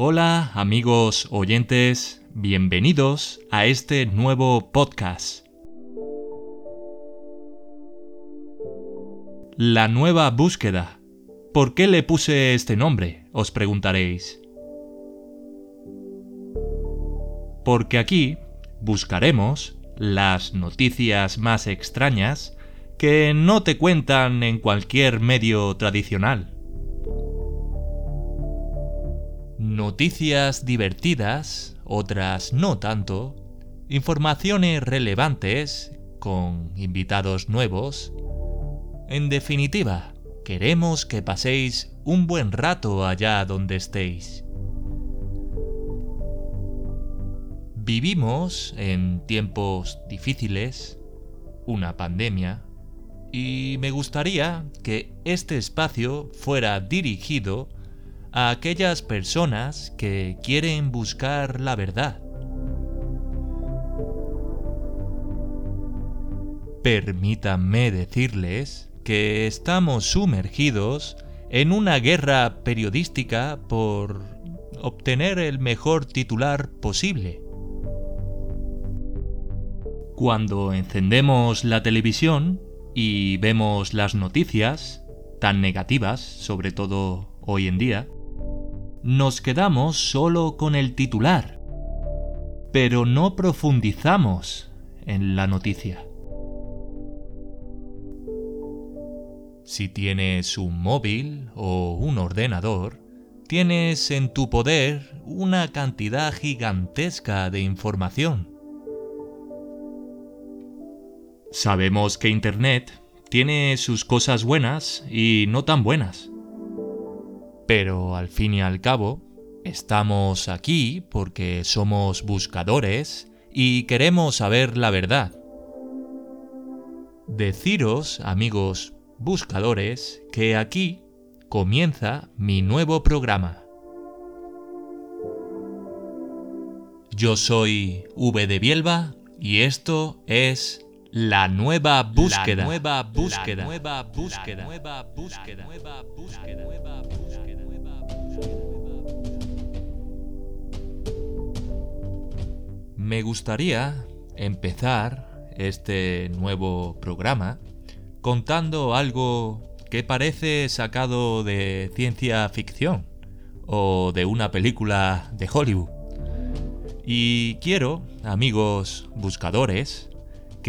Hola amigos oyentes, bienvenidos a este nuevo podcast. La nueva búsqueda. ¿Por qué le puse este nombre? Os preguntaréis. Porque aquí buscaremos las noticias más extrañas que no te cuentan en cualquier medio tradicional. Noticias divertidas, otras no tanto, informaciones relevantes, con invitados nuevos. En definitiva, queremos que paséis un buen rato allá donde estéis. Vivimos en tiempos difíciles, una pandemia, y me gustaría que este espacio fuera dirigido a aquellas personas que quieren buscar la verdad. Permítanme decirles que estamos sumergidos en una guerra periodística por obtener el mejor titular posible. Cuando encendemos la televisión y vemos las noticias, tan negativas, sobre todo hoy en día, nos quedamos solo con el titular, pero no profundizamos en la noticia. Si tienes un móvil o un ordenador, tienes en tu poder una cantidad gigantesca de información. Sabemos que Internet tiene sus cosas buenas y no tan buenas. Pero al fin y al cabo, estamos aquí porque somos buscadores y queremos saber la verdad. Deciros, amigos buscadores, que aquí comienza mi nuevo programa. Yo soy V de Bielba y esto es la nueva búsqueda. nueva búsqueda. nueva búsqueda. nueva búsqueda. nueva búsqueda. Nueva búsqueda. Me gustaría empezar este nuevo programa contando algo que parece sacado de ciencia ficción o de una película de Hollywood. Y quiero, amigos buscadores,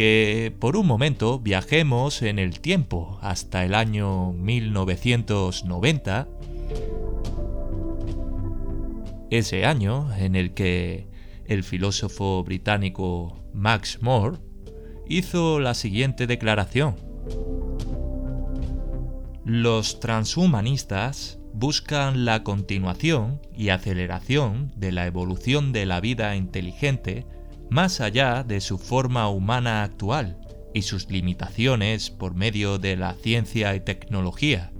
que por un momento viajemos en el tiempo hasta el año 1990, ese año en el que el filósofo británico Max Moore hizo la siguiente declaración. Los transhumanistas buscan la continuación y aceleración de la evolución de la vida inteligente más allá de su forma humana actual y sus limitaciones por medio de la ciencia y tecnología.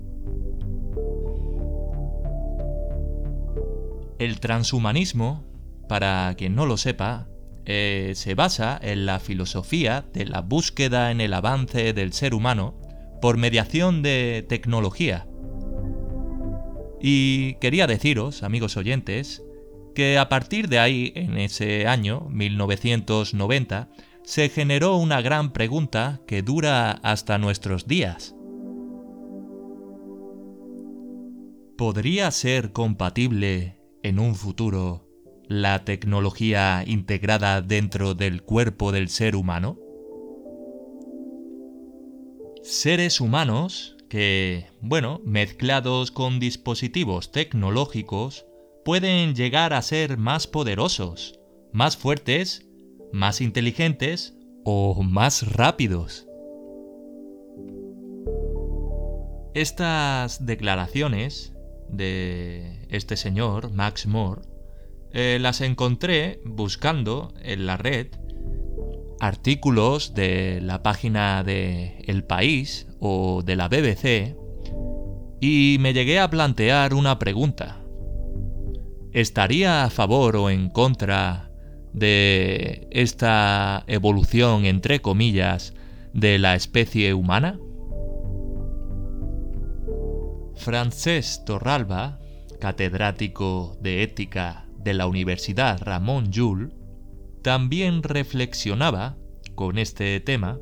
El transhumanismo para quien no lo sepa, eh, se basa en la filosofía de la búsqueda en el avance del ser humano por mediación de tecnología. Y quería deciros, amigos oyentes, que a partir de ahí, en ese año, 1990, se generó una gran pregunta que dura hasta nuestros días. ¿Podría ser compatible en un futuro la tecnología integrada dentro del cuerpo del ser humano? Seres humanos que, bueno, mezclados con dispositivos tecnológicos, pueden llegar a ser más poderosos, más fuertes, más inteligentes o más rápidos. Estas declaraciones de este señor, Max Moore, eh, las encontré buscando en la red artículos de la página de El País o de la BBC y me llegué a plantear una pregunta. ¿Estaría a favor o en contra de esta evolución, entre comillas, de la especie humana? Francés Torralba catedrático de ética de la Universidad Ramón Llull, también reflexionaba con este tema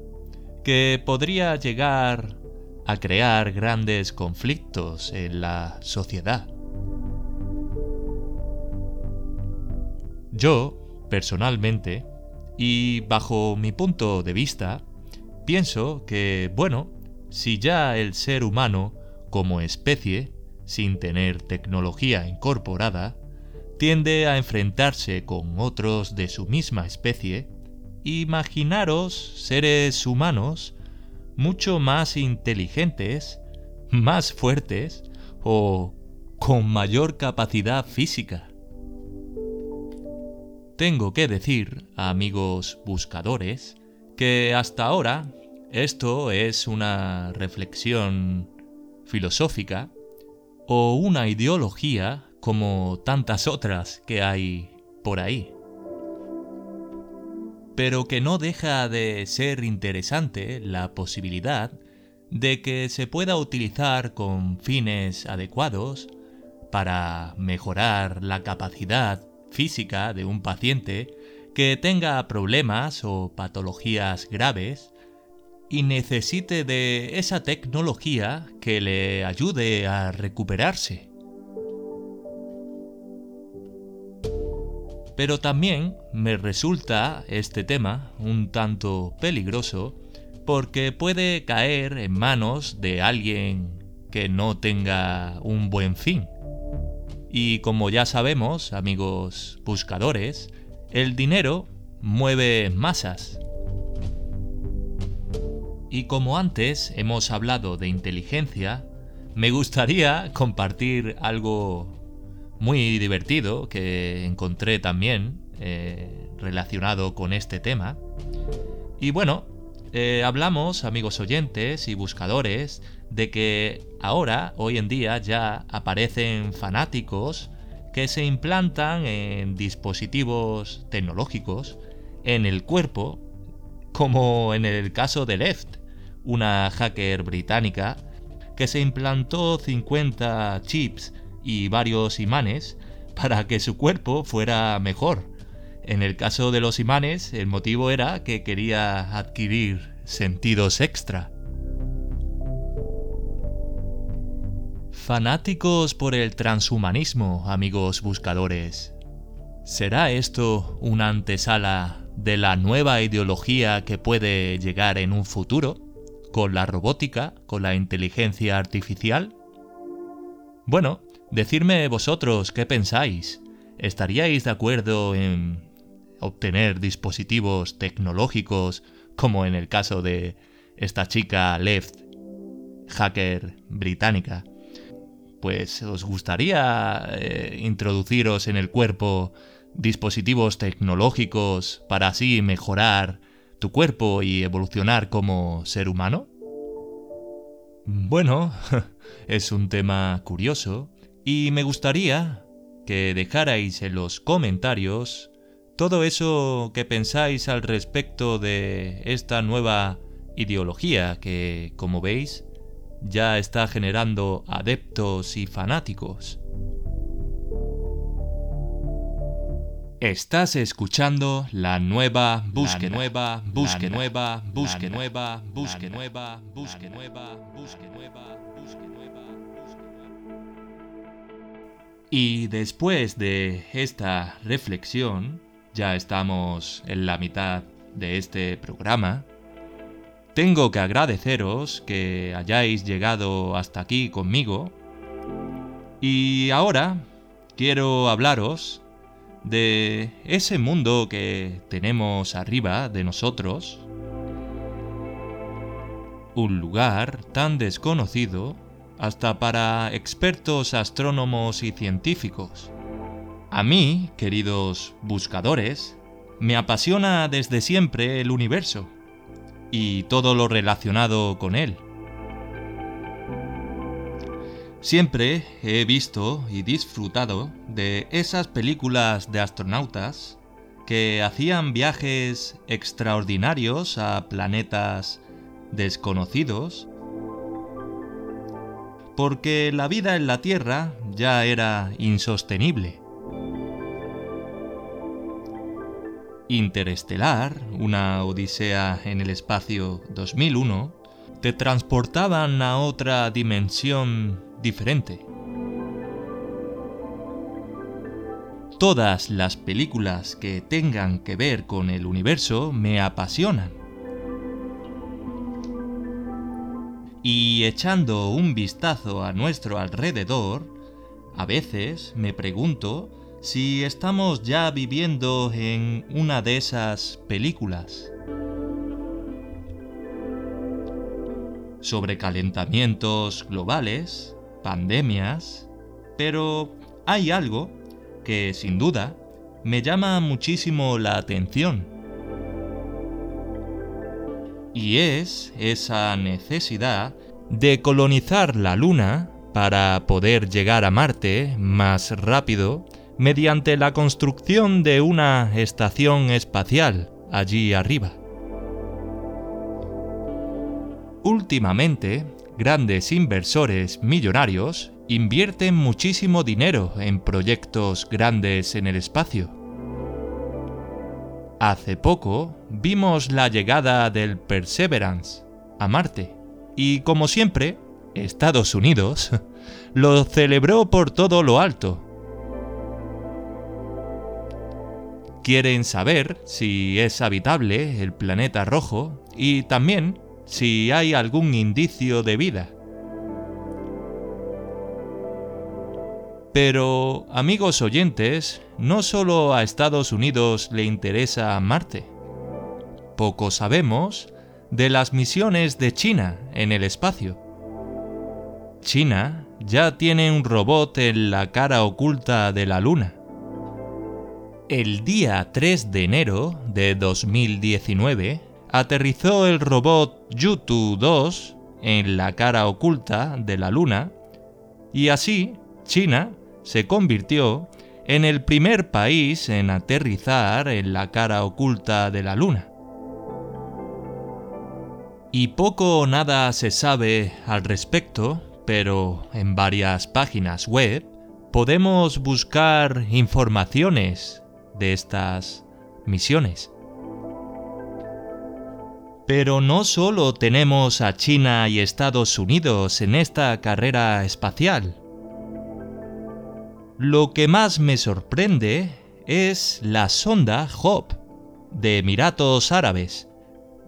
que podría llegar a crear grandes conflictos en la sociedad. Yo, personalmente, y bajo mi punto de vista, pienso que, bueno, si ya el ser humano, como especie, sin tener tecnología incorporada, tiende a enfrentarse con otros de su misma especie, imaginaros seres humanos mucho más inteligentes, más fuertes o con mayor capacidad física. Tengo que decir, amigos buscadores, que hasta ahora esto es una reflexión filosófica o una ideología como tantas otras que hay por ahí. Pero que no deja de ser interesante la posibilidad de que se pueda utilizar con fines adecuados para mejorar la capacidad física de un paciente que tenga problemas o patologías graves y necesite de esa tecnología que le ayude a recuperarse. Pero también me resulta este tema un tanto peligroso porque puede caer en manos de alguien que no tenga un buen fin. Y como ya sabemos, amigos buscadores, el dinero mueve masas. Y como antes hemos hablado de inteligencia, me gustaría compartir algo muy divertido que encontré también eh, relacionado con este tema. Y bueno, eh, hablamos, amigos oyentes y buscadores, de que ahora, hoy en día, ya aparecen fanáticos que se implantan en dispositivos tecnológicos en el cuerpo, como en el caso de Left, una hacker británica que se implantó 50 chips y varios imanes para que su cuerpo fuera mejor. En el caso de los imanes, el motivo era que quería adquirir sentidos extra. Fanáticos por el transhumanismo, amigos buscadores. ¿Será esto una antesala de la nueva ideología que puede llegar en un futuro? con la robótica, con la inteligencia artificial? Bueno, decidme vosotros qué pensáis. ¿Estaríais de acuerdo en obtener dispositivos tecnológicos como en el caso de esta chica Left, hacker británica? Pues os gustaría eh, introduciros en el cuerpo dispositivos tecnológicos para así mejorar tu cuerpo y evolucionar como ser humano? Bueno, es un tema curioso y me gustaría que dejarais en los comentarios todo eso que pensáis al respecto de esta nueva ideología que, como veis, ya está generando adeptos y fanáticos. Estás escuchando la nueva búsqueda, nueva búsqueda, nueva búsqueda, nueva búsqueda, nueva búsqueda, nueva búsqueda, nueva búsqueda, Y después de esta reflexión, ya estamos en la mitad de este programa. Tengo que agradeceros que hayáis llegado hasta aquí conmigo. Y ahora quiero hablaros de ese mundo que tenemos arriba de nosotros, un lugar tan desconocido hasta para expertos astrónomos y científicos. A mí, queridos buscadores, me apasiona desde siempre el universo y todo lo relacionado con él. Siempre he visto y disfrutado de esas películas de astronautas que hacían viajes extraordinarios a planetas desconocidos, porque la vida en la Tierra ya era insostenible. Interestelar, una Odisea en el espacio 2001, te transportaban a otra dimensión diferente. Todas las películas que tengan que ver con el universo me apasionan. Y echando un vistazo a nuestro alrededor, a veces me pregunto si estamos ya viviendo en una de esas películas. Sobre calentamientos globales, pandemias, pero hay algo que sin duda me llama muchísimo la atención. Y es esa necesidad de colonizar la Luna para poder llegar a Marte más rápido mediante la construcción de una estación espacial allí arriba. Últimamente, grandes inversores millonarios invierten muchísimo dinero en proyectos grandes en el espacio. Hace poco vimos la llegada del Perseverance a Marte y como siempre, Estados Unidos lo celebró por todo lo alto quieren saber si es habitable el planeta rojo y también si hay algún indicio de vida. Pero, amigos oyentes, no solo a Estados Unidos le interesa Marte. Poco sabemos de las misiones de China en el espacio. China ya tiene un robot en la cara oculta de la Luna. El día 3 de enero de 2019 aterrizó el robot Yutu 2 en la cara oculta de la Luna y así China se convirtió en el primer país en aterrizar en la cara oculta de la Luna. Y poco o nada se sabe al respecto, pero en varias páginas web podemos buscar informaciones de estas misiones. Pero no solo tenemos a China y Estados Unidos en esta carrera espacial. Lo que más me sorprende es la sonda Hope de Emiratos Árabes.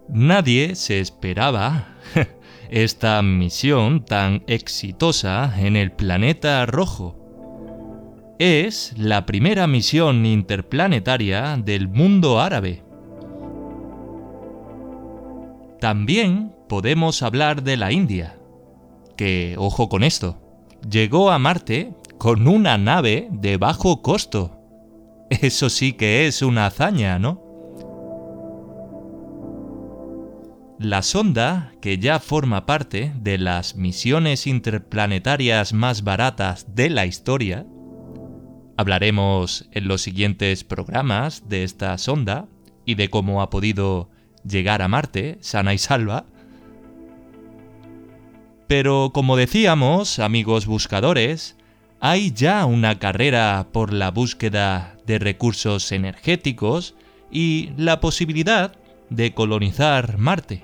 Nadie se esperaba esta misión tan exitosa en el planeta rojo es la primera misión interplanetaria del mundo árabe. También podemos hablar de la India, que, ojo con esto, llegó a Marte con una nave de bajo costo. Eso sí que es una hazaña, ¿no? La sonda, que ya forma parte de las misiones interplanetarias más baratas de la historia, Hablaremos en los siguientes programas de esta sonda y de cómo ha podido llegar a Marte sana y salva. Pero como decíamos, amigos buscadores, hay ya una carrera por la búsqueda de recursos energéticos y la posibilidad de colonizar Marte.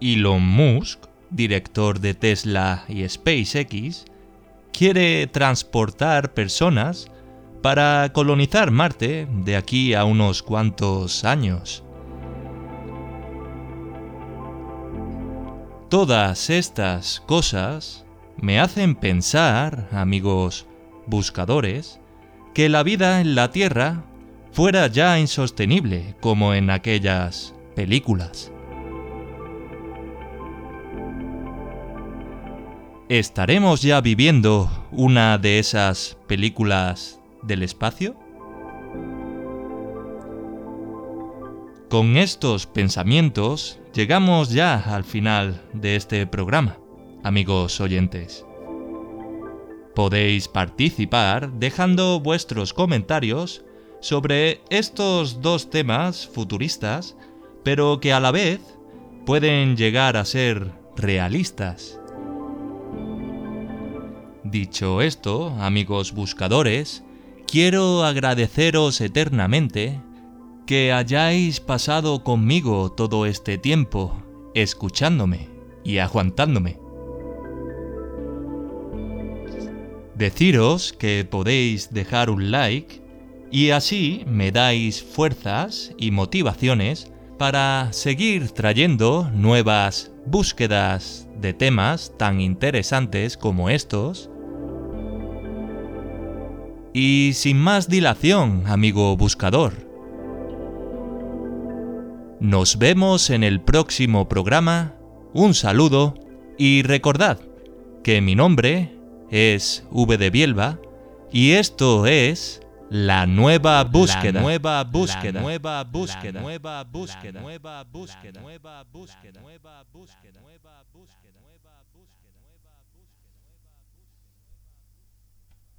Elon Musk, director de Tesla y SpaceX, quiere transportar personas para colonizar Marte de aquí a unos cuantos años. Todas estas cosas me hacen pensar, amigos buscadores, que la vida en la Tierra fuera ya insostenible como en aquellas películas. ¿Estaremos ya viviendo una de esas películas del espacio? Con estos pensamientos llegamos ya al final de este programa, amigos oyentes. Podéis participar dejando vuestros comentarios sobre estos dos temas futuristas, pero que a la vez pueden llegar a ser realistas Dicho esto, amigos buscadores, quiero agradeceros eternamente que hayáis pasado conmigo todo este tiempo, escuchándome y aguantándome. Deciros que podéis dejar un like y así me dais fuerzas y motivaciones para seguir trayendo nuevas búsquedas de temas tan interesantes como estos. Y sin más dilación, amigo buscador, nos vemos en el próximo programa, un saludo y recordad que mi nombre es V de Bielba y esto es la nueva búsqueda. nueva búsqueda. nueva búsqueda. nueva búsqueda. nueva búsqueda. nueva búsqueda. nueva búsqueda.